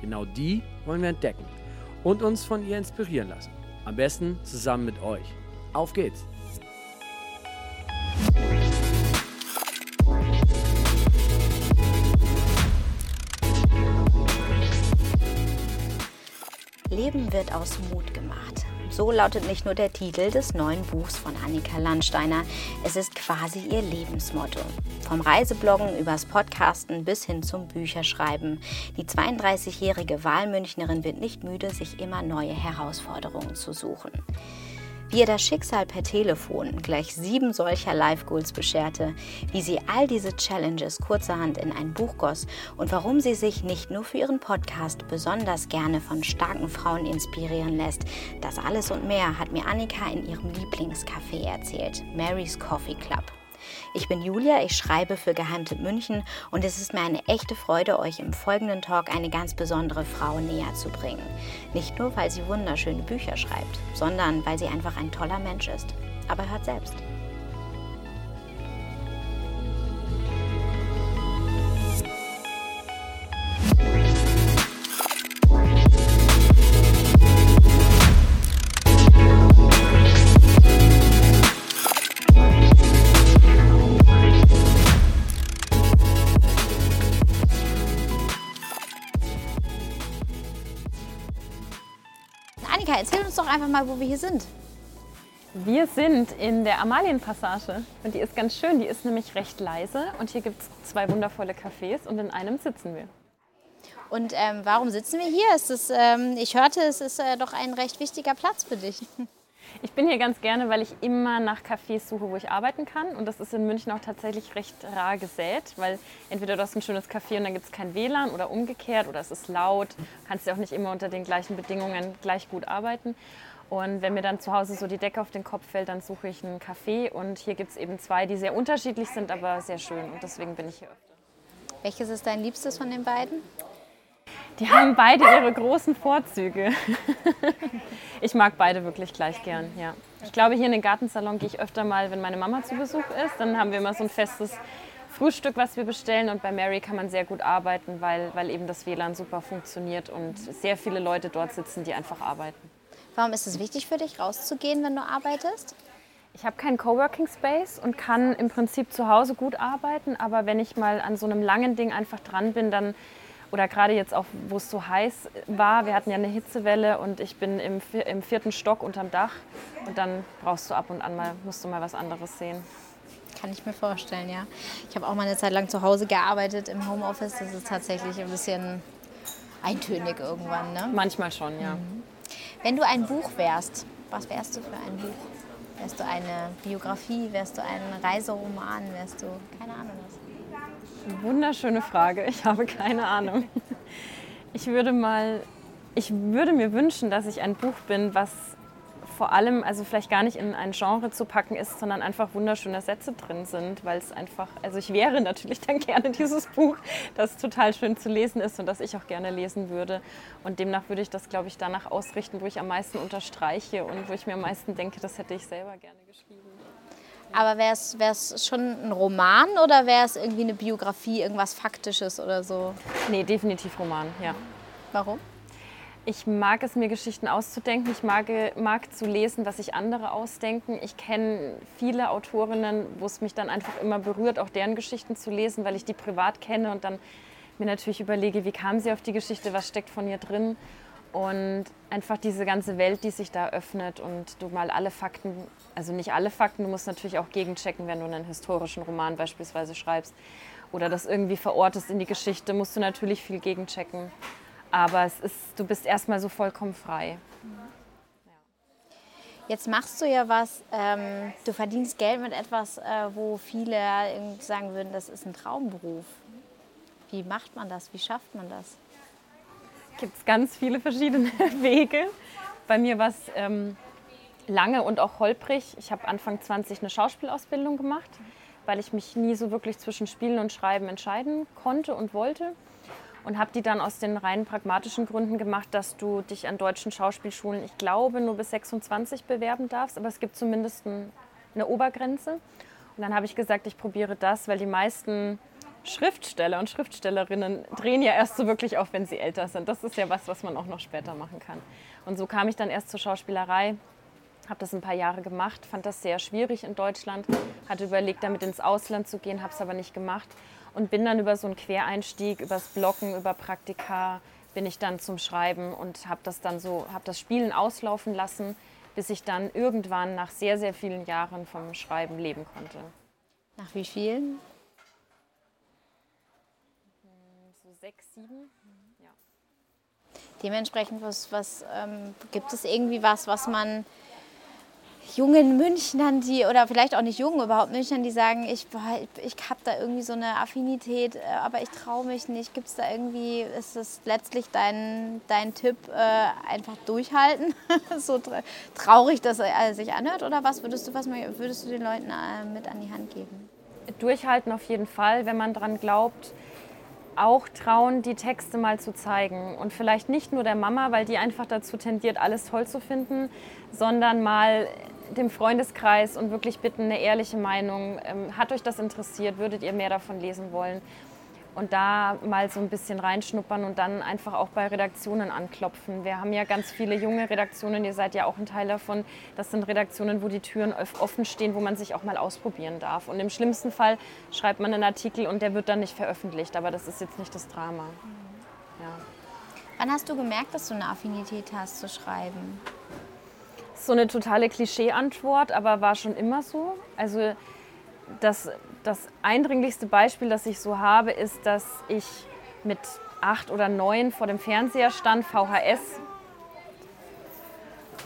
Genau die wollen wir entdecken und uns von ihr inspirieren lassen. Am besten zusammen mit euch. Auf geht's! Leben wird aus Mut gemacht. So lautet nicht nur der Titel des neuen Buchs von Annika Landsteiner, es ist quasi ihr Lebensmotto. Vom Reisebloggen übers Podcasten bis hin zum Bücherschreiben. Die 32-jährige Wahlmünchnerin wird nicht müde, sich immer neue Herausforderungen zu suchen wie ihr das Schicksal per Telefon gleich sieben solcher Live Goals bescherte, wie sie all diese Challenges kurzerhand in ein Buch goss und warum sie sich nicht nur für ihren Podcast besonders gerne von starken Frauen inspirieren lässt. Das alles und mehr hat mir Annika in ihrem Lieblingscafé erzählt, Mary's Coffee Club. Ich bin Julia, ich schreibe für Geheimtipp München und es ist mir eine echte Freude, euch im folgenden Talk eine ganz besondere Frau näher zu bringen. Nicht nur, weil sie wunderschöne Bücher schreibt, sondern weil sie einfach ein toller Mensch ist. Aber hört selbst. Annika, erzähl uns doch einfach mal, wo wir hier sind. Wir sind in der Amalienpassage und die ist ganz schön. Die ist nämlich recht leise und hier gibt es zwei wundervolle Cafés und in einem sitzen wir. Und ähm, warum sitzen wir hier? Es ist, ähm, ich hörte, es ist äh, doch ein recht wichtiger Platz für dich. Ich bin hier ganz gerne, weil ich immer nach Cafés suche, wo ich arbeiten kann. Und das ist in München auch tatsächlich recht rar gesät, weil entweder du hast ein schönes Café und dann gibt es kein WLAN oder umgekehrt oder es ist laut. Du kannst ja auch nicht immer unter den gleichen Bedingungen gleich gut arbeiten. Und wenn mir dann zu Hause so die Decke auf den Kopf fällt, dann suche ich einen Café. Und hier gibt es eben zwei, die sehr unterschiedlich sind, aber sehr schön. Und deswegen bin ich hier öfter. Welches ist dein Liebstes von den beiden? Die haben beide ihre großen Vorzüge. ich mag beide wirklich gleich gern, ja. Ich glaube, hier in den Gartensalon gehe ich öfter mal, wenn meine Mama zu Besuch ist. Dann haben wir immer so ein festes Frühstück, was wir bestellen. Und bei Mary kann man sehr gut arbeiten, weil, weil eben das WLAN super funktioniert und sehr viele Leute dort sitzen, die einfach arbeiten. Warum ist es wichtig für dich, rauszugehen, wenn du arbeitest? Ich habe keinen Coworking Space und kann im Prinzip zu Hause gut arbeiten. Aber wenn ich mal an so einem langen Ding einfach dran bin, dann oder gerade jetzt auch, wo es so heiß war, wir hatten ja eine Hitzewelle und ich bin im, im vierten Stock unterm Dach und dann brauchst du ab und an mal, musst du mal was anderes sehen. Kann ich mir vorstellen, ja. Ich habe auch mal eine Zeit lang zu Hause gearbeitet im Homeoffice. Das ist tatsächlich ein bisschen eintönig irgendwann, ne? Manchmal schon, ja. Mhm. Wenn du ein Buch wärst, was wärst du für ein Buch? Wärst du eine Biografie? Wärst du ein Reiseroman? Wärst du, keine Ahnung? Wunderschöne Frage. Ich habe keine Ahnung. Ich würde mal, ich würde mir wünschen, dass ich ein Buch bin, was vor allem, also vielleicht gar nicht in ein Genre zu packen ist, sondern einfach wunderschöne Sätze drin sind, weil es einfach, also ich wäre natürlich dann gerne dieses Buch, das total schön zu lesen ist und das ich auch gerne lesen würde. Und demnach würde ich das, glaube ich, danach ausrichten, wo ich am meisten unterstreiche und wo ich mir am meisten denke, das hätte ich selber gerne geschrieben. Aber wäre es schon ein Roman oder wäre es irgendwie eine Biografie, irgendwas Faktisches oder so? Nee, definitiv Roman, ja. Warum? Ich mag es, mir Geschichten auszudenken. Ich mag, mag zu lesen, was sich andere ausdenken. Ich kenne viele Autorinnen, wo es mich dann einfach immer berührt, auch deren Geschichten zu lesen, weil ich die privat kenne und dann mir natürlich überlege, wie kam sie auf die Geschichte, was steckt von ihr drin. Und einfach diese ganze Welt, die sich da öffnet und du mal alle Fakten, also nicht alle Fakten, du musst natürlich auch gegenchecken, wenn du einen historischen Roman beispielsweise schreibst oder das irgendwie verortest in die Geschichte, musst du natürlich viel gegenchecken. Aber es ist, du bist erstmal so vollkommen frei. Jetzt machst du ja was, ähm, du verdienst Geld mit etwas, äh, wo viele sagen würden, das ist ein Traumberuf. Wie macht man das? Wie schafft man das? Gibt es ganz viele verschiedene Wege. Bei mir war es ähm, lange und auch holprig. Ich habe Anfang 20 eine Schauspielausbildung gemacht, weil ich mich nie so wirklich zwischen Spielen und Schreiben entscheiden konnte und wollte. Und habe die dann aus den rein pragmatischen Gründen gemacht, dass du dich an deutschen Schauspielschulen, ich glaube, nur bis 26 bewerben darfst, aber es gibt zumindest eine Obergrenze. Und dann habe ich gesagt, ich probiere das, weil die meisten Schriftsteller und Schriftstellerinnen drehen ja erst so wirklich auf, wenn sie älter sind. Das ist ja was, was man auch noch später machen kann. Und so kam ich dann erst zur Schauspielerei, habe das ein paar Jahre gemacht, fand das sehr schwierig in Deutschland, hatte überlegt, damit ins Ausland zu gehen, habe es aber nicht gemacht und bin dann über so einen Quereinstieg, übers Blocken, über Praktika, bin ich dann zum Schreiben und habe das dann so, habe das Spielen auslaufen lassen, bis ich dann irgendwann nach sehr, sehr vielen Jahren vom Schreiben leben konnte. Nach wie vielen? So sechs, sieben. Ja. Dementsprechend, was, was ähm, gibt es irgendwie was, was man jungen Münchnern, die, oder vielleicht auch nicht jungen, überhaupt Münchnern, die sagen, ich, ich habe da irgendwie so eine Affinität, äh, aber ich traue mich nicht. Gibt es da irgendwie, ist es letztlich dein, dein Tipp, äh, einfach durchhalten? so traurig, dass er sich anhört? Oder was würdest du, was würdest du den Leuten äh, mit an die Hand geben? Durchhalten auf jeden Fall, wenn man daran glaubt, auch trauen, die Texte mal zu zeigen. Und vielleicht nicht nur der Mama, weil die einfach dazu tendiert, alles toll zu finden, sondern mal dem Freundeskreis und wirklich bitten, eine ehrliche Meinung. Ähm, hat euch das interessiert? Würdet ihr mehr davon lesen wollen? Und da mal so ein bisschen reinschnuppern und dann einfach auch bei Redaktionen anklopfen. Wir haben ja ganz viele junge Redaktionen, ihr seid ja auch ein Teil davon. Das sind Redaktionen, wo die Türen offen stehen, wo man sich auch mal ausprobieren darf. Und im schlimmsten Fall schreibt man einen Artikel und der wird dann nicht veröffentlicht. Aber das ist jetzt nicht das Drama. Ja. Wann hast du gemerkt, dass du eine Affinität hast zu schreiben? so eine totale Klischee-Antwort, aber war schon immer so. Also das, das eindringlichste Beispiel, das ich so habe, ist, dass ich mit acht oder neun vor dem Fernseher stand, VHS,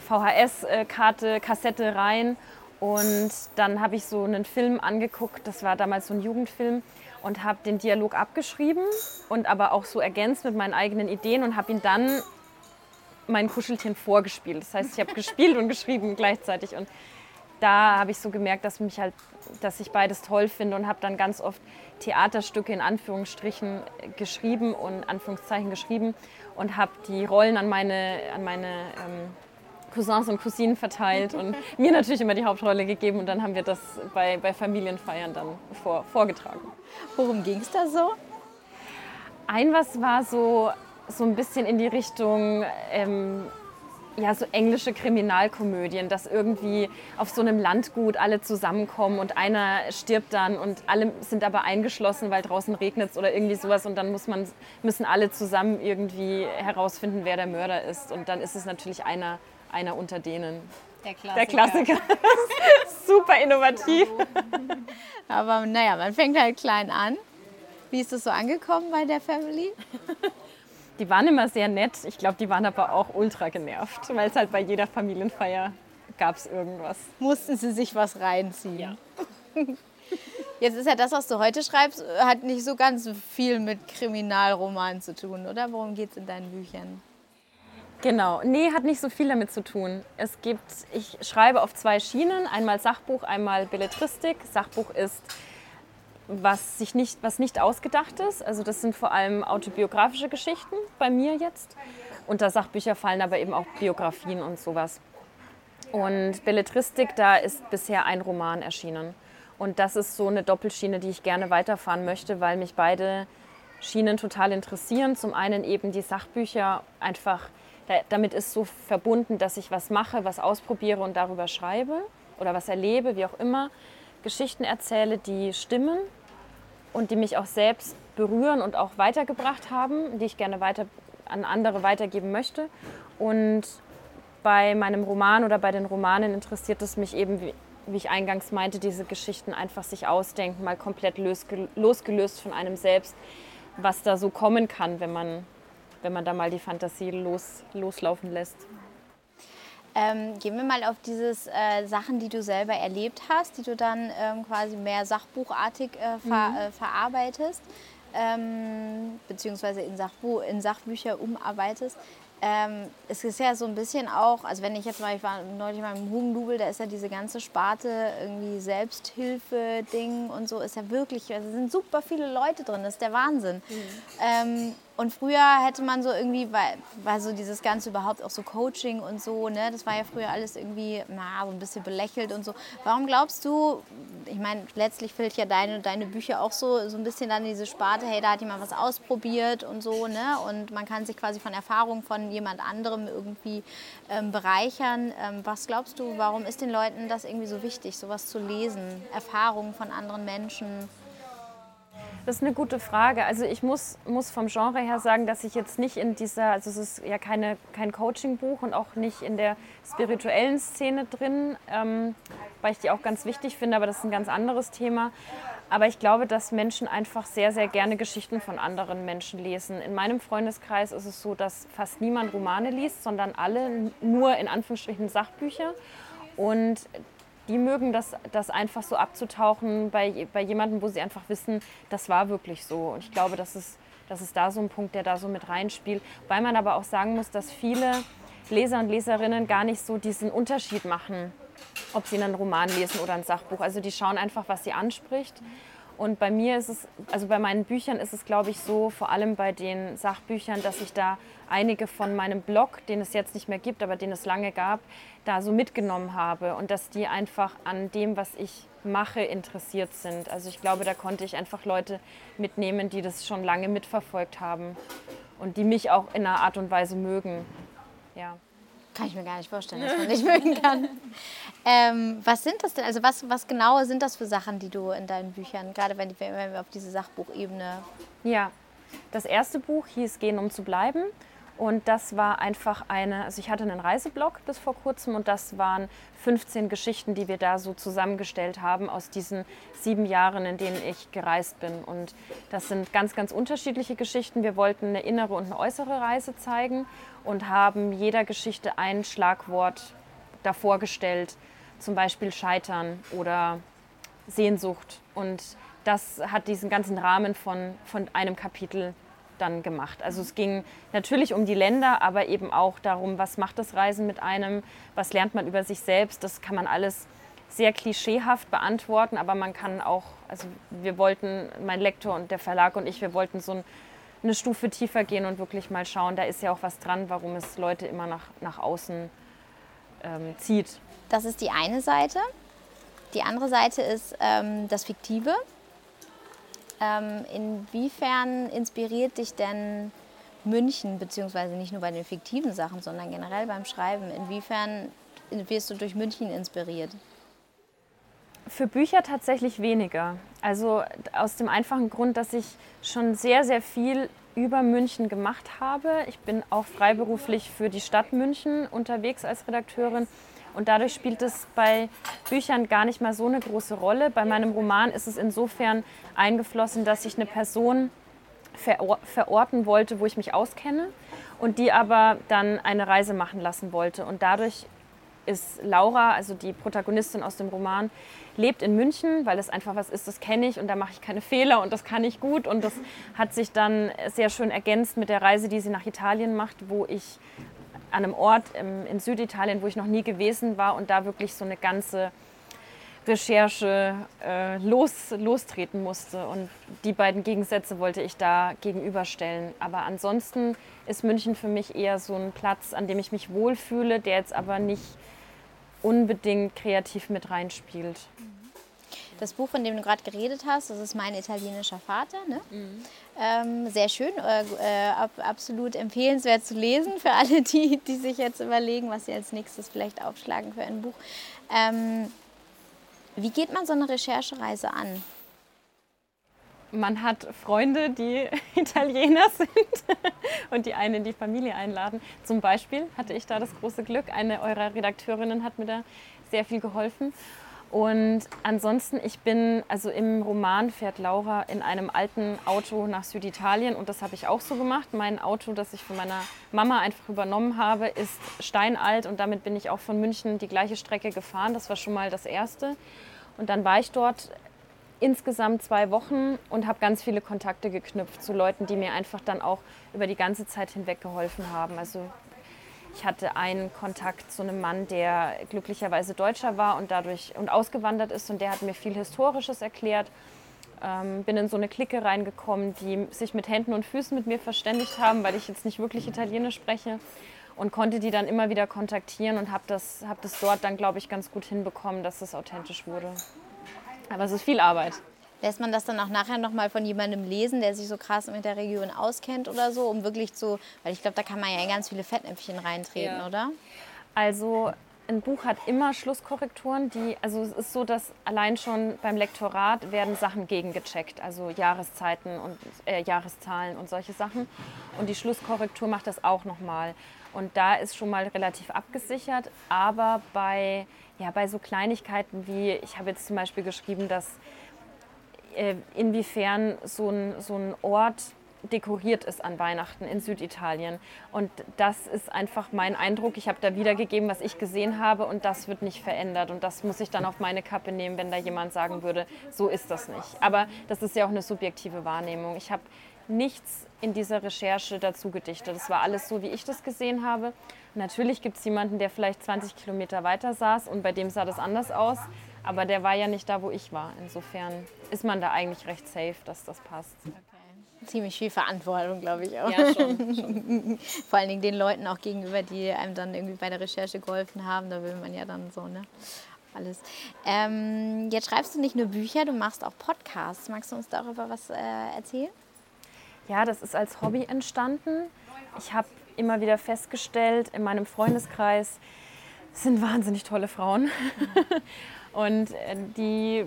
VHS-Karte, Kassette rein und dann habe ich so einen Film angeguckt, das war damals so ein Jugendfilm und habe den Dialog abgeschrieben und aber auch so ergänzt mit meinen eigenen Ideen und habe ihn dann mein Kuscheltier vorgespielt. Das heißt, ich habe gespielt und geschrieben gleichzeitig. Und da habe ich so gemerkt, dass, mich halt, dass ich beides toll finde und habe dann ganz oft Theaterstücke in Anführungsstrichen geschrieben und Anführungszeichen geschrieben und habe die Rollen an meine, an meine ähm, Cousins und Cousinen verteilt und mir natürlich immer die Hauptrolle gegeben und dann haben wir das bei, bei Familienfeiern dann vor, vorgetragen. Worum ging es da so? Ein was war so so ein bisschen in die Richtung ähm, ja, so englische Kriminalkomödien, dass irgendwie auf so einem Landgut alle zusammenkommen und einer stirbt dann und alle sind aber eingeschlossen, weil draußen regnet es oder irgendwie sowas und dann muss man, müssen alle zusammen irgendwie herausfinden, wer der Mörder ist und dann ist es natürlich einer, einer unter denen. Der Klassiker. Der Klassiker. Super innovativ. Aber naja, man fängt halt klein an. Wie ist es so angekommen bei der Family? Die waren immer sehr nett. Ich glaube, die waren aber auch ultra genervt, weil es halt bei jeder Familienfeier gab es irgendwas. Mussten sie sich was reinziehen. Ja. Jetzt ist ja das, was du heute schreibst, hat nicht so ganz viel mit Kriminalromanen zu tun, oder? Worum geht es in deinen Büchern? Genau, nee, hat nicht so viel damit zu tun. Es gibt, ich schreibe auf zwei Schienen, einmal Sachbuch, einmal Belletristik. Sachbuch ist was, sich nicht, was nicht ausgedacht ist. Also das sind vor allem autobiografische Geschichten bei mir jetzt. Unter Sachbücher fallen aber eben auch Biografien und sowas. Und Belletristik, da ist bisher ein Roman erschienen. Und das ist so eine Doppelschiene, die ich gerne weiterfahren möchte, weil mich beide Schienen total interessieren. Zum einen eben die Sachbücher einfach, damit ist so verbunden, dass ich was mache, was ausprobiere und darüber schreibe oder was erlebe, wie auch immer. Geschichten erzähle, die stimmen und die mich auch selbst berühren und auch weitergebracht haben, die ich gerne weiter an andere weitergeben möchte. Und bei meinem Roman oder bei den Romanen interessiert es mich eben, wie, ich eingangs meinte, diese Geschichten einfach sich ausdenken, mal komplett losgelöst von einem selbst, was da so kommen kann, wenn man, wenn man da mal die Fantasie los, loslaufen lässt. Ähm, gehen wir mal auf diese äh, Sachen, die du selber erlebt hast, die du dann ähm, quasi mehr sachbuchartig äh, ver, mhm. äh, verarbeitest. ähm, beziehungsweise in, Sachbu in Sachbücher umarbeitest. Ähm, es ist ja so ein bisschen auch, also wenn ich jetzt mal, ich war neulich mal im Hugendubel, da ist ja diese ganze Sparte irgendwie Selbsthilfe-Ding und so, ist ja wirklich, also sind super viele Leute drin, das ist der Wahnsinn. Mhm. Und früher hätte man so irgendwie, weil, weil so dieses Ganze überhaupt auch so Coaching und so, ne, das war ja früher alles irgendwie, na, so ein bisschen belächelt und so. Warum glaubst du, ich meine, letztlich fällt ja deine, deine Bücher auch so, so ein bisschen dann diese Sparte, hey, da hat jemand was ausprobiert und so, ne, und man kann sich quasi von Erfahrungen von jemand anderem irgendwie ähm, bereichern. Ähm, was glaubst du, warum ist den Leuten das irgendwie so wichtig, sowas zu lesen, Erfahrungen von anderen Menschen? Das ist eine gute Frage. Also ich muss, muss vom Genre her sagen, dass ich jetzt nicht in dieser, also es ist ja keine, kein Coaching-Buch und auch nicht in der spirituellen Szene drin, ähm, weil ich die auch ganz wichtig finde, aber das ist ein ganz anderes Thema. Aber ich glaube, dass Menschen einfach sehr, sehr gerne Geschichten von anderen Menschen lesen. In meinem Freundeskreis ist es so, dass fast niemand Romane liest, sondern alle nur in Anführungsstrichen Sachbücher. Und die mögen das, das einfach so abzutauchen bei, bei jemandem, wo sie einfach wissen, das war wirklich so. Und ich glaube, das ist, das ist da so ein Punkt, der da so mit reinspielt. Weil man aber auch sagen muss, dass viele Leser und Leserinnen gar nicht so diesen Unterschied machen, ob sie einen Roman lesen oder ein Sachbuch. Also die schauen einfach, was sie anspricht. Und bei mir ist es, also bei meinen Büchern ist es, glaube ich, so, vor allem bei den Sachbüchern, dass ich da einige von meinem Blog, den es jetzt nicht mehr gibt, aber den es lange gab, da so mitgenommen habe und dass die einfach an dem, was ich mache, interessiert sind. Also ich glaube, da konnte ich einfach Leute mitnehmen, die das schon lange mitverfolgt haben und die mich auch in einer Art und Weise mögen. Ja. Kann ich mir gar nicht vorstellen, dass man nicht mögen kann. Ähm, was sind das denn? Also was, was genau sind das für Sachen, die du in deinen Büchern, gerade wenn, wenn wir auf diese Sachbuchebene... Ja, das erste Buch hieß Gehen, um zu bleiben. Und das war einfach eine, also ich hatte einen Reiseblog bis vor kurzem und das waren 15 Geschichten, die wir da so zusammengestellt haben aus diesen sieben Jahren, in denen ich gereist bin. Und das sind ganz, ganz unterschiedliche Geschichten. Wir wollten eine innere und eine äußere Reise zeigen und haben jeder Geschichte ein Schlagwort davor gestellt, zum Beispiel Scheitern oder Sehnsucht. Und das hat diesen ganzen Rahmen von, von einem Kapitel dann gemacht. Also es ging natürlich um die Länder, aber eben auch darum, was macht das Reisen mit einem, was lernt man über sich selbst. Das kann man alles sehr klischeehaft beantworten, aber man kann auch, also wir wollten, mein Lektor und der Verlag und ich, wir wollten so ein, eine Stufe tiefer gehen und wirklich mal schauen, da ist ja auch was dran, warum es Leute immer nach, nach außen ähm, zieht. Das ist die eine Seite. Die andere Seite ist ähm, das Fiktive. Ähm, inwiefern inspiriert dich denn München, beziehungsweise nicht nur bei den fiktiven Sachen, sondern generell beim Schreiben? Inwiefern wirst du durch München inspiriert? Für Bücher tatsächlich weniger. Also aus dem einfachen Grund, dass ich schon sehr, sehr viel über München gemacht habe. Ich bin auch freiberuflich für die Stadt München unterwegs als Redakteurin und dadurch spielt es bei Büchern gar nicht mal so eine große Rolle. Bei meinem Roman ist es insofern eingeflossen, dass ich eine Person verorten wollte, wo ich mich auskenne und die aber dann eine Reise machen lassen wollte. Und dadurch ist Laura, also die Protagonistin aus dem Roman, lebt in München, weil es einfach was ist, das kenne ich und da mache ich keine Fehler und das kann ich gut. Und das hat sich dann sehr schön ergänzt mit der Reise, die sie nach Italien macht, wo ich an einem Ort im, in Süditalien, wo ich noch nie gewesen war und da wirklich so eine ganze Recherche äh, los, lostreten musste. Und die beiden Gegensätze wollte ich da gegenüberstellen. Aber ansonsten ist München für mich eher so ein Platz, an dem ich mich wohlfühle, der jetzt aber nicht unbedingt kreativ mit reinspielt. Das Buch, von dem du gerade geredet hast, das ist Mein italienischer Vater. Ne? Mhm. Ähm, sehr schön, äh, äh, ab, absolut empfehlenswert zu lesen für alle, die, die sich jetzt überlegen, was sie als nächstes vielleicht aufschlagen für ein Buch. Ähm, wie geht man so eine Recherchereise an? Man hat Freunde, die Italiener sind und die einen in die Familie einladen. Zum Beispiel hatte ich da das große Glück, eine eurer Redakteurinnen hat mir da sehr viel geholfen. Und ansonsten, ich bin, also im Roman fährt Laura in einem alten Auto nach Süditalien und das habe ich auch so gemacht. Mein Auto, das ich von meiner Mama einfach übernommen habe, ist steinalt und damit bin ich auch von München die gleiche Strecke gefahren. Das war schon mal das Erste. Und dann war ich dort insgesamt zwei Wochen und habe ganz viele Kontakte geknüpft zu Leuten, die mir einfach dann auch über die ganze Zeit hinweg geholfen haben. Also ich hatte einen Kontakt zu einem Mann, der glücklicherweise Deutscher war und dadurch und ausgewandert ist und der hat mir viel Historisches erklärt. Ähm, bin in so eine Clique reingekommen, die sich mit Händen und Füßen mit mir verständigt haben, weil ich jetzt nicht wirklich Italienisch spreche und konnte die dann immer wieder kontaktieren und habe das, hab das dort dann, glaube ich, ganz gut hinbekommen, dass es authentisch wurde. Aber es ist viel Arbeit. Lässt man das dann auch nachher nochmal von jemandem lesen, der sich so krass mit der Region auskennt oder so, um wirklich zu, weil ich glaube, da kann man ja in ganz viele Fettnäpfchen reintreten, ja. oder? Also ein Buch hat immer Schlusskorrekturen, die, also es ist so, dass allein schon beim Lektorat werden Sachen gegengecheckt, also Jahreszeiten und äh, Jahreszahlen und solche Sachen. Und die Schlusskorrektur macht das auch nochmal. Und da ist schon mal relativ abgesichert, aber bei, ja, bei so Kleinigkeiten wie, ich habe jetzt zum Beispiel geschrieben, dass inwiefern so ein, so ein Ort dekoriert ist an Weihnachten in Süditalien. Und das ist einfach mein Eindruck. Ich habe da wiedergegeben, was ich gesehen habe und das wird nicht verändert. Und das muss ich dann auf meine Kappe nehmen, wenn da jemand sagen würde, so ist das nicht. Aber das ist ja auch eine subjektive Wahrnehmung. Ich habe nichts in dieser Recherche dazu gedichtet. Das war alles so, wie ich das gesehen habe. Natürlich gibt es jemanden, der vielleicht 20 Kilometer weiter saß und bei dem sah das anders aus. Aber der war ja nicht da, wo ich war. Insofern ist man da eigentlich recht safe, dass das passt. Okay. Ziemlich viel Verantwortung, glaube ich auch. Ja, schon, schon. Vor allen Dingen den Leuten auch gegenüber, die einem dann irgendwie bei der Recherche geholfen haben. Da will man ja dann so, ne? Alles. Ähm, jetzt schreibst du nicht nur Bücher, du machst auch Podcasts. Magst du uns darüber was äh, erzählen? Ja, das ist als Hobby entstanden. Ich habe immer wieder festgestellt, in meinem Freundeskreis sind wahnsinnig tolle Frauen. Und äh, die,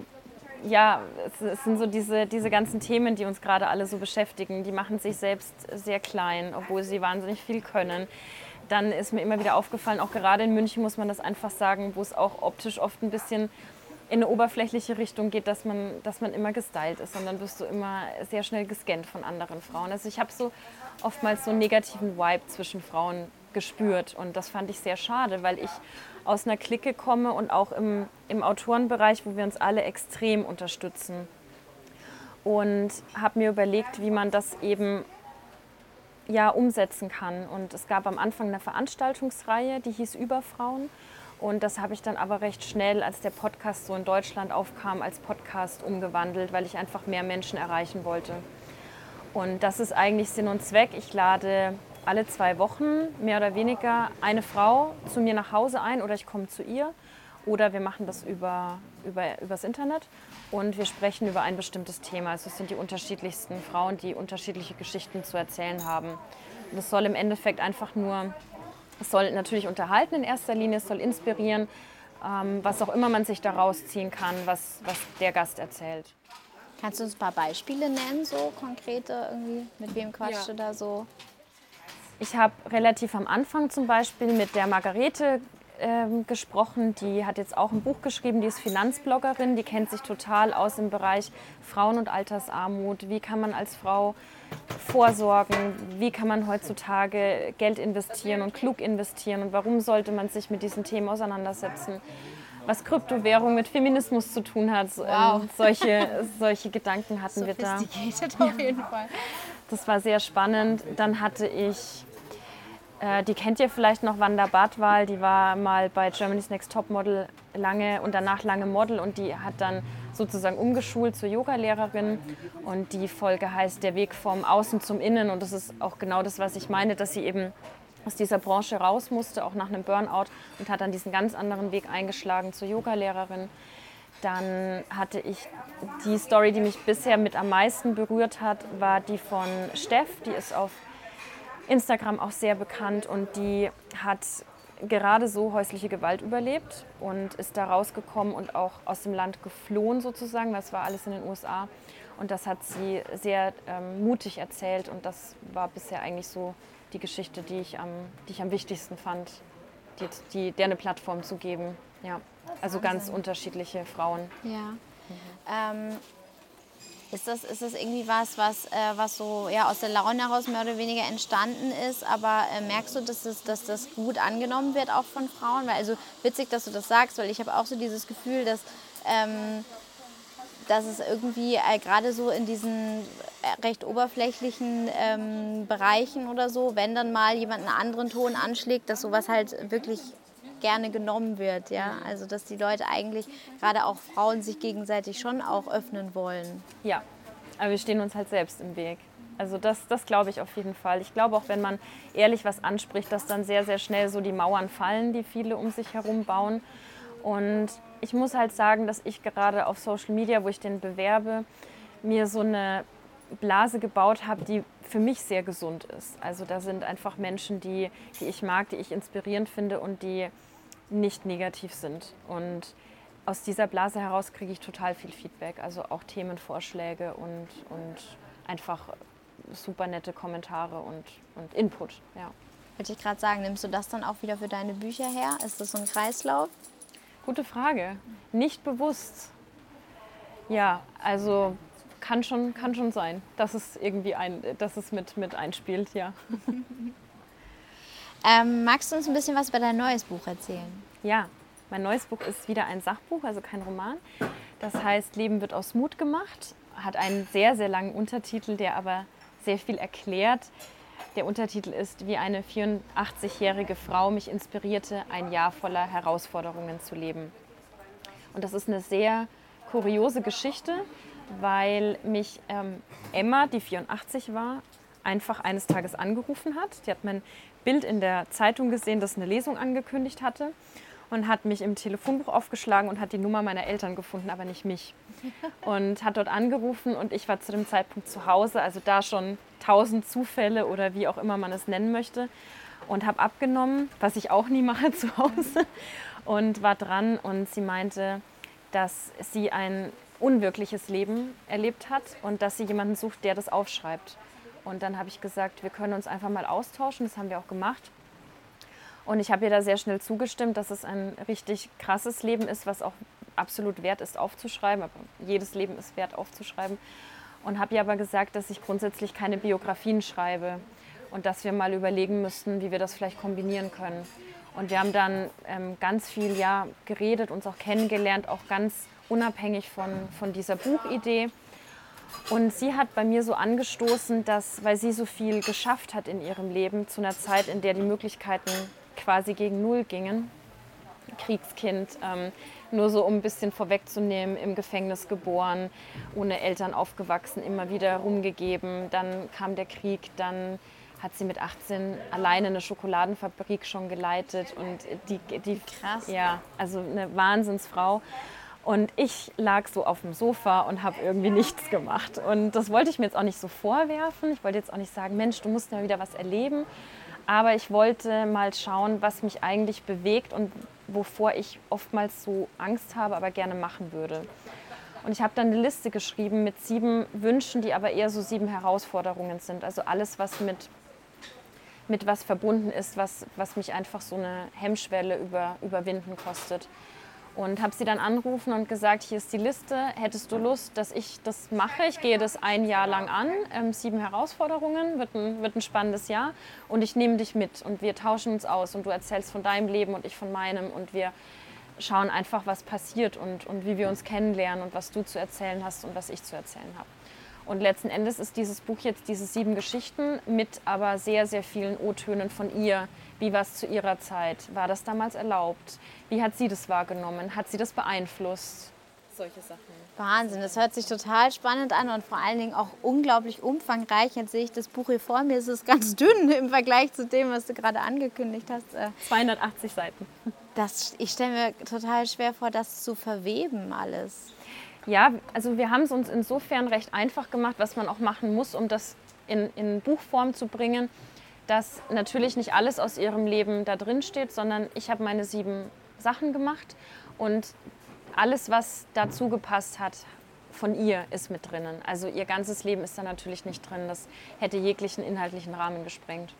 ja, es sind so diese, diese ganzen Themen, die uns gerade alle so beschäftigen. Die machen sich selbst sehr klein, obwohl sie wahnsinnig viel können. Dann ist mir immer wieder aufgefallen, auch gerade in München muss man das einfach sagen, wo es auch optisch oft ein bisschen in eine oberflächliche Richtung geht, dass man, dass man immer gestylt ist und dann wirst du immer sehr schnell gescannt von anderen Frauen. Also ich habe so oftmals so einen negativen Vibe zwischen Frauen gespürt und das fand ich sehr schade, weil ich aus einer Clique komme und auch im, im Autorenbereich, wo wir uns alle extrem unterstützen. Und habe mir überlegt, wie man das eben ja, umsetzen kann. Und es gab am Anfang eine Veranstaltungsreihe, die hieß Über Frauen. Und das habe ich dann aber recht schnell, als der Podcast so in Deutschland aufkam, als Podcast umgewandelt, weil ich einfach mehr Menschen erreichen wollte. Und das ist eigentlich Sinn und Zweck. Ich lade alle zwei Wochen mehr oder weniger eine Frau zu mir nach Hause ein oder ich komme zu ihr. Oder wir machen das über, über, übers Internet und wir sprechen über ein bestimmtes Thema. Also es sind die unterschiedlichsten Frauen, die unterschiedliche Geschichten zu erzählen haben. Und es soll im Endeffekt einfach nur es soll natürlich unterhalten in erster Linie, es soll inspirieren, ähm, was auch immer man sich daraus ziehen kann, was, was der Gast erzählt. Kannst du uns ein paar Beispiele nennen, so konkrete irgendwie? Mit wem quatschst ja. du da so? Ich habe relativ am Anfang zum Beispiel mit der Margarete ähm, gesprochen. Die hat jetzt auch ein Buch geschrieben, die ist Finanzbloggerin, die kennt sich total aus im Bereich Frauen- und Altersarmut. Wie kann man als Frau vorsorgen? Wie kann man heutzutage Geld investieren und klug investieren? Und warum sollte man sich mit diesen Themen auseinandersetzen? Was Kryptowährung mit Feminismus zu tun hat. Ähm, wow. Ähm, solche, solche Gedanken hatten wir da. auf jeden Fall. Das war sehr spannend. Dann hatte ich äh, die kennt ihr vielleicht noch, Wanda Badwal, die war mal bei Germany's Next Top Model lange und danach lange Model und die hat dann sozusagen umgeschult zur Yogalehrerin. Und die Folge heißt Der Weg vom Außen zum Innen. Und das ist auch genau das, was ich meine, dass sie eben aus dieser Branche raus musste, auch nach einem Burnout und hat dann diesen ganz anderen Weg eingeschlagen zur Yogalehrerin. Dann hatte ich die Story, die mich bisher mit am meisten berührt hat, war die von Steff, die ist auf Instagram auch sehr bekannt und die hat gerade so häusliche Gewalt überlebt und ist da rausgekommen und auch aus dem Land geflohen sozusagen. Das war alles in den USA und das hat sie sehr ähm, mutig erzählt und das war bisher eigentlich so die Geschichte, die ich am, die ich am wichtigsten fand, die, die, der eine Plattform zu geben. Ja, also ganz unterschiedliche Frauen. Ja. Mhm. Ähm, ist das, ist das irgendwie was, was, äh, was so ja, aus der Laune heraus mehr oder weniger entstanden ist? Aber äh, merkst du, dass das, dass das gut angenommen wird auch von Frauen? Weil, also witzig, dass du das sagst, weil ich habe auch so dieses Gefühl, dass, ähm, dass es irgendwie äh, gerade so in diesen äh, recht oberflächlichen ähm, Bereichen oder so, wenn dann mal jemand einen anderen Ton anschlägt, dass sowas halt wirklich gerne genommen wird. Ja? Also dass die Leute eigentlich, gerade auch Frauen, sich gegenseitig schon auch öffnen wollen. Ja, aber wir stehen uns halt selbst im Weg. Also das, das glaube ich auf jeden Fall. Ich glaube auch, wenn man ehrlich was anspricht, dass dann sehr, sehr schnell so die Mauern fallen, die viele um sich herum bauen. Und ich muss halt sagen, dass ich gerade auf Social Media, wo ich den bewerbe, mir so eine Blase gebaut habe, die für mich sehr gesund ist. Also da sind einfach Menschen, die, die ich mag, die ich inspirierend finde und die nicht negativ sind. Und aus dieser Blase heraus kriege ich total viel Feedback, also auch Themenvorschläge und, und einfach super nette Kommentare und, und Input. Ja. Wollte ich gerade sagen, nimmst du das dann auch wieder für deine Bücher her? Ist das so ein Kreislauf? Gute Frage. Nicht bewusst. Ja, also kann schon, kann schon sein, dass es irgendwie ein, dass es mit, mit einspielt, ja. ähm, magst du uns ein bisschen was über dein neues Buch erzählen? Ja, mein neues Buch ist wieder ein Sachbuch, also kein Roman. Das heißt, Leben wird aus Mut gemacht, hat einen sehr, sehr langen Untertitel, der aber sehr viel erklärt. Der Untertitel ist, wie eine 84-jährige Frau mich inspirierte, ein Jahr voller Herausforderungen zu leben. Und das ist eine sehr kuriose Geschichte, weil mich ähm, Emma, die 84 war, einfach eines Tages angerufen hat. Die hat mein Bild in der Zeitung gesehen, das eine Lesung angekündigt hatte und hat mich im Telefonbuch aufgeschlagen und hat die Nummer meiner Eltern gefunden, aber nicht mich. Und hat dort angerufen und ich war zu dem Zeitpunkt zu Hause, also da schon tausend Zufälle oder wie auch immer man es nennen möchte. Und habe abgenommen, was ich auch nie mache zu Hause. Und war dran und sie meinte, dass sie ein unwirkliches Leben erlebt hat und dass sie jemanden sucht, der das aufschreibt. Und dann habe ich gesagt, wir können uns einfach mal austauschen. Das haben wir auch gemacht. Und ich habe ihr da sehr schnell zugestimmt, dass es ein richtig krasses Leben ist, was auch absolut wert ist aufzuschreiben. Aber jedes Leben ist wert aufzuschreiben. Und habe ihr aber gesagt, dass ich grundsätzlich keine Biografien schreibe und dass wir mal überlegen müssten, wie wir das vielleicht kombinieren können. Und wir haben dann ähm, ganz viel ja, geredet, uns auch kennengelernt, auch ganz unabhängig von, von dieser Buchidee. Und sie hat bei mir so angestoßen, dass, weil sie so viel geschafft hat in ihrem Leben, zu einer Zeit, in der die Möglichkeiten quasi gegen Null gingen, Kriegskind, ähm, nur so um ein bisschen vorwegzunehmen, im Gefängnis geboren, ohne Eltern aufgewachsen, immer wieder rumgegeben. Dann kam der Krieg, dann hat sie mit 18 alleine eine Schokoladenfabrik schon geleitet und die, die krass. Ja, also eine Wahnsinnsfrau. Und ich lag so auf dem Sofa und habe irgendwie nichts gemacht. Und das wollte ich mir jetzt auch nicht so vorwerfen. Ich wollte jetzt auch nicht sagen, Mensch, du musst ja wieder was erleben. Aber ich wollte mal schauen, was mich eigentlich bewegt und wovor ich oftmals so Angst habe, aber gerne machen würde. Und ich habe dann eine Liste geschrieben mit sieben Wünschen, die aber eher so sieben Herausforderungen sind. Also alles, was mit, mit was verbunden ist, was, was mich einfach so eine Hemmschwelle über, überwinden kostet und habe sie dann angerufen und gesagt, hier ist die Liste, hättest du Lust, dass ich das mache? Ich gehe das ein Jahr lang an, ähm, sieben Herausforderungen, wird ein, wird ein spannendes Jahr und ich nehme dich mit und wir tauschen uns aus und du erzählst von deinem Leben und ich von meinem und wir schauen einfach, was passiert und, und wie wir uns kennenlernen und was du zu erzählen hast und was ich zu erzählen habe. Und letzten Endes ist dieses Buch jetzt diese sieben Geschichten mit aber sehr, sehr vielen O-Tönen von ihr, wie war es zu ihrer Zeit? War das damals erlaubt? Wie hat sie das wahrgenommen? Hat sie das beeinflusst? Solche Sachen. Wahnsinn, das hört sich total spannend an und vor allen Dingen auch unglaublich umfangreich. Jetzt sehe ich das Buch hier vor mir, es ist ganz dünn im Vergleich zu dem, was du gerade angekündigt hast. 280 äh, Seiten. Das, ich stelle mir total schwer vor, das zu verweben alles. Ja, also wir haben es uns insofern recht einfach gemacht, was man auch machen muss, um das in, in Buchform zu bringen dass natürlich nicht alles aus ihrem Leben da drin steht, sondern ich habe meine sieben Sachen gemacht und alles, was dazu gepasst hat, von ihr ist mit drinnen. Also ihr ganzes Leben ist da natürlich nicht drin. Das hätte jeglichen inhaltlichen Rahmen gesprengt.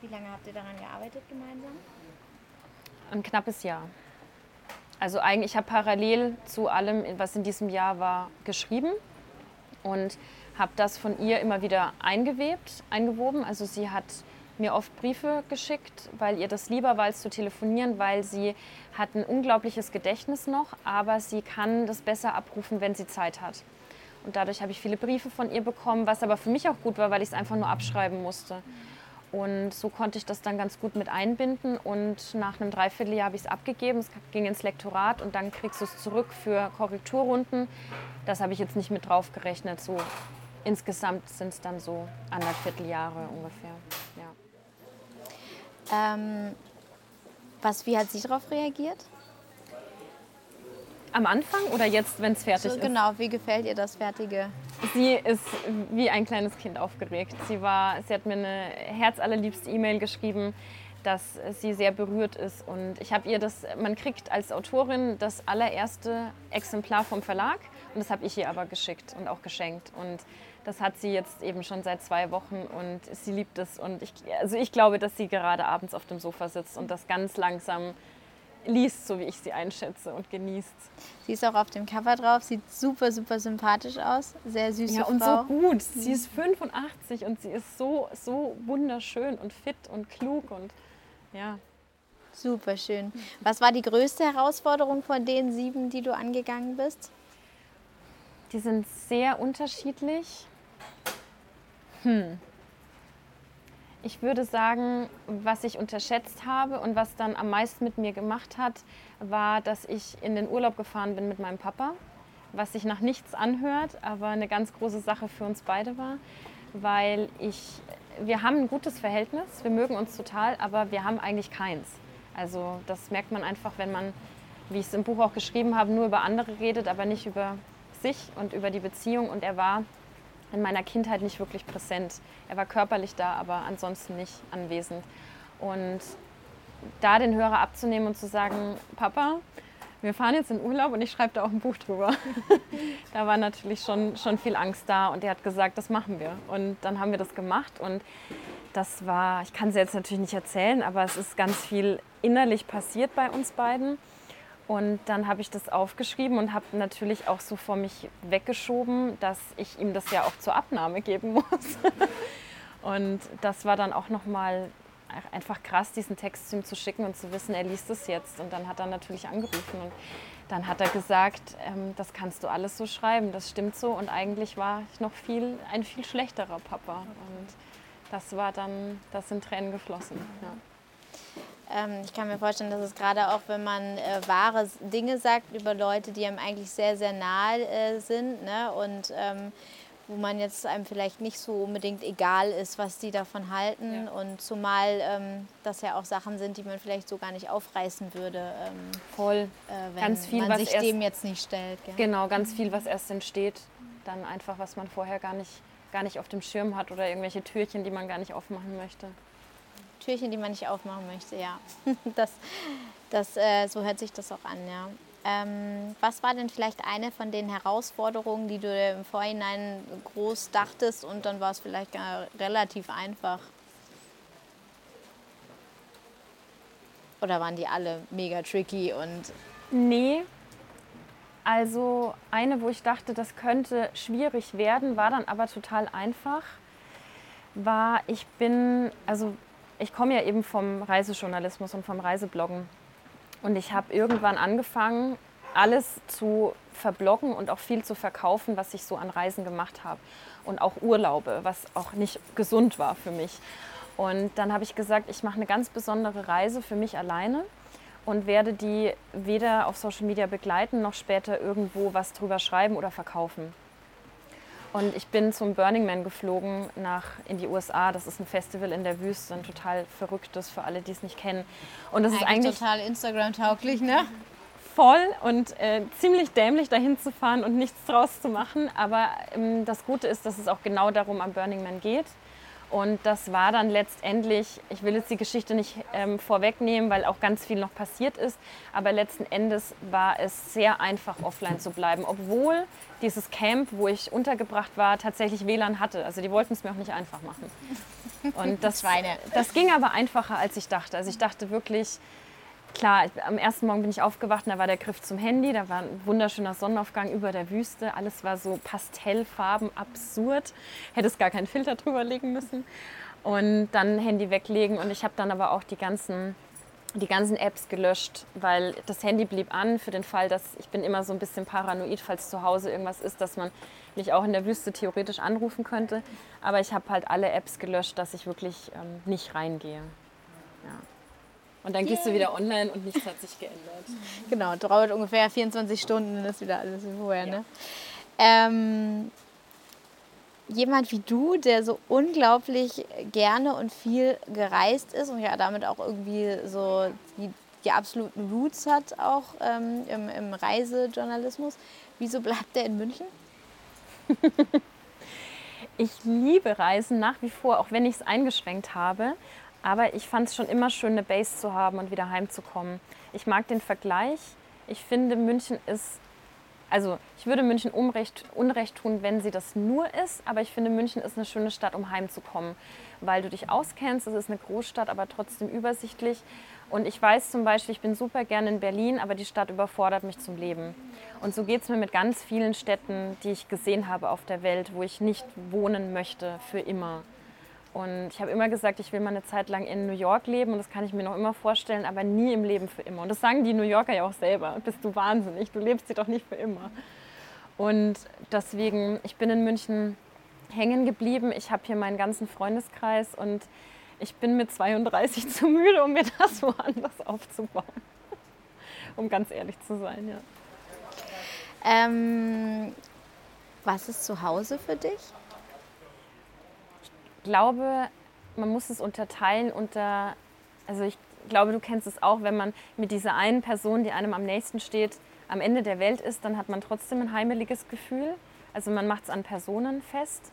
Wie lange habt ihr daran gearbeitet gemeinsam? Ein knappes Jahr. Also eigentlich, ich habe parallel zu allem, was in diesem Jahr war, geschrieben und habe das von ihr immer wieder eingewebt, eingewoben. Also sie hat mir oft Briefe geschickt, weil ihr das lieber war, als zu telefonieren, weil sie hat ein unglaubliches Gedächtnis noch, aber sie kann das besser abrufen, wenn sie Zeit hat. Und dadurch habe ich viele Briefe von ihr bekommen, was aber für mich auch gut war, weil ich es einfach nur abschreiben musste. Und so konnte ich das dann ganz gut mit einbinden. Und nach einem Dreivierteljahr habe ich es abgegeben. Es ging ins Lektorat und dann kriegst du es zurück für Korrekturrunden. Das habe ich jetzt nicht mit drauf gerechnet. So insgesamt sind es dann so anderthalb Vierteljahre ungefähr. Ja. Ähm, was, wie hat sie darauf reagiert? Am Anfang oder jetzt, wenn es fertig so, ist? Genau, wie gefällt ihr das Fertige? Sie ist wie ein kleines Kind aufgeregt. Sie, war, sie hat mir eine herzallerliebste E-Mail geschrieben, dass sie sehr berührt ist. Und ich habe ihr das, man kriegt als Autorin das allererste Exemplar vom Verlag und das habe ich ihr aber geschickt und auch geschenkt. Und das hat sie jetzt eben schon seit zwei Wochen und sie liebt es. Und ich, also ich glaube, dass sie gerade abends auf dem Sofa sitzt und das ganz langsam liest, so wie ich sie einschätze und genießt. Sie ist auch auf dem Cover drauf, sieht super, super sympathisch aus, sehr süße Ja, und Frau. so gut. Sie ist 85 und sie ist so, so wunderschön und fit und klug und ja. Super schön. Was war die größte Herausforderung von den sieben, die du angegangen bist? Die sind sehr unterschiedlich. Hm. Ich würde sagen, was ich unterschätzt habe und was dann am meisten mit mir gemacht hat, war, dass ich in den Urlaub gefahren bin mit meinem Papa, was sich nach nichts anhört, aber eine ganz große Sache für uns beide war, weil ich, wir haben ein gutes Verhältnis, wir mögen uns total, aber wir haben eigentlich keins. Also das merkt man einfach, wenn man, wie ich es im Buch auch geschrieben habe, nur über andere redet, aber nicht über sich und über die Beziehung. Und er war in meiner Kindheit nicht wirklich präsent. Er war körperlich da, aber ansonsten nicht anwesend. Und da den Hörer abzunehmen und zu sagen, Papa, wir fahren jetzt in Urlaub und ich schreibe da auch ein Buch drüber. da war natürlich schon, schon viel Angst da und er hat gesagt, das machen wir. Und dann haben wir das gemacht und das war, ich kann es jetzt natürlich nicht erzählen, aber es ist ganz viel innerlich passiert bei uns beiden. Und dann habe ich das aufgeschrieben und habe natürlich auch so vor mich weggeschoben, dass ich ihm das ja auch zur Abnahme geben muss. und das war dann auch nochmal einfach krass, diesen Text zu ihm zu schicken und zu wissen, er liest es jetzt. Und dann hat er natürlich angerufen und dann hat er gesagt, ähm, das kannst du alles so schreiben, das stimmt so. Und eigentlich war ich noch viel, ein viel schlechterer Papa. Und das war dann, das sind Tränen geflossen. Ja. Ähm, ich kann mir vorstellen, dass es gerade auch, wenn man äh, wahre Dinge sagt über Leute, die einem eigentlich sehr, sehr nahe äh, sind ne? und ähm, wo man jetzt einem vielleicht nicht so unbedingt egal ist, was die davon halten. Ja. Und zumal ähm, das ja auch Sachen sind, die man vielleicht so gar nicht aufreißen würde. Ähm, Voll. Äh, wenn ganz viel, man was sich erst, dem jetzt nicht stellt. Gell? Genau, ganz viel, was erst entsteht. Dann einfach, was man vorher gar nicht, gar nicht auf dem Schirm hat oder irgendwelche Türchen, die man gar nicht aufmachen möchte. Türchen, die man nicht aufmachen möchte, ja. Das, das, äh, so hört sich das auch an, ja. Ähm, was war denn vielleicht eine von den Herausforderungen, die du im Vorhinein groß dachtest und dann war es vielleicht relativ einfach? Oder waren die alle mega tricky und. Nee. Also eine, wo ich dachte, das könnte schwierig werden, war dann aber total einfach. War, ich bin, also ich komme ja eben vom Reisejournalismus und vom Reisebloggen. Und ich habe irgendwann angefangen, alles zu verbloggen und auch viel zu verkaufen, was ich so an Reisen gemacht habe. Und auch Urlaube, was auch nicht gesund war für mich. Und dann habe ich gesagt, ich mache eine ganz besondere Reise für mich alleine und werde die weder auf Social Media begleiten noch später irgendwo was drüber schreiben oder verkaufen. Und ich bin zum Burning Man geflogen nach in die USA. Das ist ein Festival in der Wüste, ein total verrücktes für alle, die es nicht kennen. Und das eigentlich ist eigentlich total Instagram-tauglich, ne? Voll und äh, ziemlich dämlich dahin zu fahren und nichts draus zu machen. Aber ähm, das Gute ist, dass es auch genau darum am Burning Man geht. Und das war dann letztendlich, ich will jetzt die Geschichte nicht ähm, vorwegnehmen, weil auch ganz viel noch passiert ist, aber letzten Endes war es sehr einfach, offline zu bleiben, obwohl dieses Camp, wo ich untergebracht war, tatsächlich WLAN hatte. Also die wollten es mir auch nicht einfach machen. Und das, Schweine. das ging aber einfacher, als ich dachte. Also ich dachte wirklich, Klar, am ersten Morgen bin ich aufgewacht und da war der Griff zum Handy, da war ein wunderschöner Sonnenaufgang über der Wüste, alles war so Pastellfarben, absurd, hätte es gar keinen Filter drüber legen müssen. und dann Handy weglegen. Und ich habe dann aber auch die ganzen, die ganzen Apps gelöscht, weil das Handy blieb an für den Fall, dass ich bin immer so ein bisschen paranoid, falls zu Hause irgendwas ist, dass man mich auch in der Wüste theoretisch anrufen könnte. Aber ich habe halt alle Apps gelöscht, dass ich wirklich ähm, nicht reingehe. Ja. Und dann gehst du wieder online und nichts hat sich geändert. Genau, dauert ungefähr 24 Stunden, dann ist wieder alles wie vorher. Ja. Ne? Ähm, jemand wie du, der so unglaublich gerne und viel gereist ist und ja damit auch irgendwie so die, die absoluten Roots hat, auch ähm, im, im Reisejournalismus, wieso bleibt der in München? ich liebe Reisen nach wie vor, auch wenn ich es eingeschränkt habe. Aber ich fand es schon immer schön, eine Base zu haben und wieder heimzukommen. Ich mag den Vergleich. Ich finde, München ist also ich würde München Unrecht, Unrecht tun, wenn sie das nur ist, aber ich finde, München ist eine schöne Stadt, um heimzukommen, weil du dich auskennst. Es ist eine Großstadt, aber trotzdem übersichtlich. Und ich weiß zum Beispiel, ich bin super gerne in Berlin, aber die Stadt überfordert mich zum Leben. Und so geht es mir mit ganz vielen Städten, die ich gesehen habe auf der Welt, wo ich nicht wohnen möchte für immer. Und ich habe immer gesagt, ich will mal eine Zeit lang in New York leben und das kann ich mir noch immer vorstellen, aber nie im Leben für immer. Und das sagen die New Yorker ja auch selber. Bist du wahnsinnig, du lebst sie doch nicht für immer. Und deswegen, ich bin in München hängen geblieben. Ich habe hier meinen ganzen Freundeskreis und ich bin mit 32 zu müde, um mir das woanders aufzubauen. um ganz ehrlich zu sein, ja. Ähm, was ist zu Hause für dich? Glaube, man muss es unterteilen unter, also ich glaube, du kennst es auch, wenn man mit dieser einen Person, die einem am nächsten steht, am Ende der Welt ist, dann hat man trotzdem ein heimeliges Gefühl. Also man macht es an Personen fest.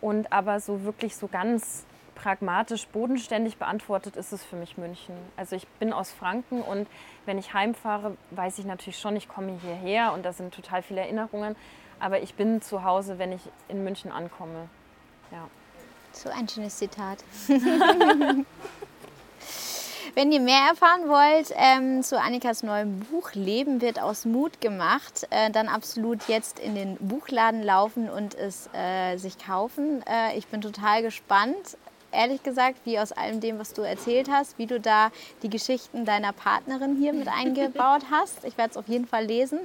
Und aber so wirklich so ganz pragmatisch, bodenständig beantwortet ist es für mich München. Also ich bin aus Franken und wenn ich heimfahre, weiß ich natürlich schon, ich komme hierher und da sind total viele Erinnerungen. Aber ich bin zu Hause, wenn ich in München ankomme. Ja. So ein schönes Zitat. Wenn ihr mehr erfahren wollt ähm, zu Annikas neuem Buch Leben wird aus Mut gemacht, äh, dann absolut jetzt in den Buchladen laufen und es äh, sich kaufen. Äh, ich bin total gespannt ehrlich gesagt, wie aus allem dem, was du erzählt hast, wie du da die Geschichten deiner Partnerin hier mit eingebaut hast. Ich werde es auf jeden Fall lesen.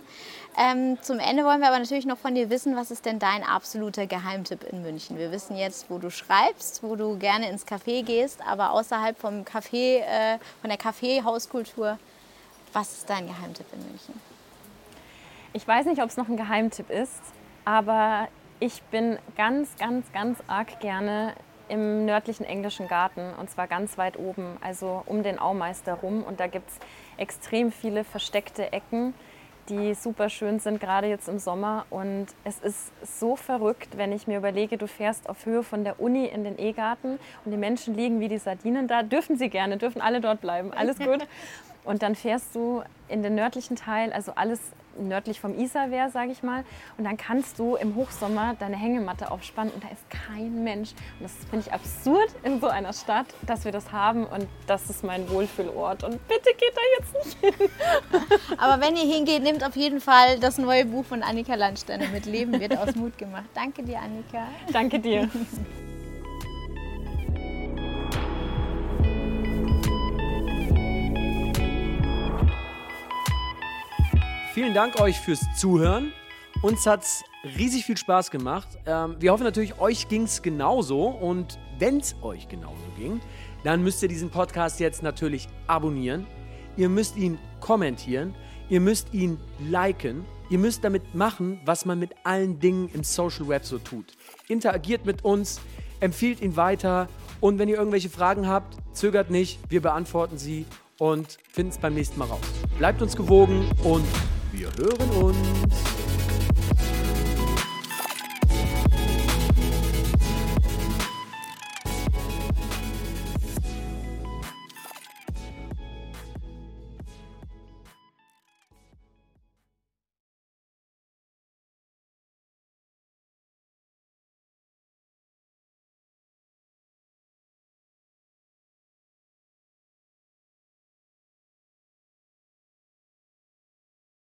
Ähm, zum Ende wollen wir aber natürlich noch von dir wissen, was ist denn dein absoluter Geheimtipp in München? Wir wissen jetzt, wo du schreibst, wo du gerne ins Café gehst, aber außerhalb vom Café, äh, von der Kaffeehauskultur, was ist dein Geheimtipp in München? Ich weiß nicht, ob es noch ein Geheimtipp ist, aber ich bin ganz, ganz, ganz arg gerne im nördlichen englischen Garten und zwar ganz weit oben, also um den Aumeister rum. Und da gibt es extrem viele versteckte Ecken, die super schön sind, gerade jetzt im Sommer. Und es ist so verrückt, wenn ich mir überlege, du fährst auf Höhe von der Uni in den E-Garten und die Menschen liegen wie die Sardinen da. Dürfen sie gerne, dürfen alle dort bleiben, alles gut. Und dann fährst du in den nördlichen Teil, also alles nördlich vom Isarwehr, sage ich mal. Und dann kannst du im Hochsommer deine Hängematte aufspannen und da ist kein Mensch. Und das finde ich absurd in so einer Stadt, dass wir das haben und das ist mein Wohlfühlort. Und bitte geht da jetzt nicht hin. Aber wenn ihr hingeht, nehmt auf jeden Fall das neue Buch von Annika Landsteiner mit Leben wird aus Mut gemacht. Danke dir, Annika. Danke dir. Vielen Dank euch fürs Zuhören. Uns hat es riesig viel Spaß gemacht. Ähm, wir hoffen natürlich, euch ging es genauso. Und wenn es euch genauso ging, dann müsst ihr diesen Podcast jetzt natürlich abonnieren. Ihr müsst ihn kommentieren. Ihr müsst ihn liken. Ihr müsst damit machen, was man mit allen Dingen im Social Web so tut. Interagiert mit uns, empfiehlt ihn weiter. Und wenn ihr irgendwelche Fragen habt, zögert nicht. Wir beantworten sie und finden es beim nächsten Mal raus. Bleibt uns gewogen und wir hören uns.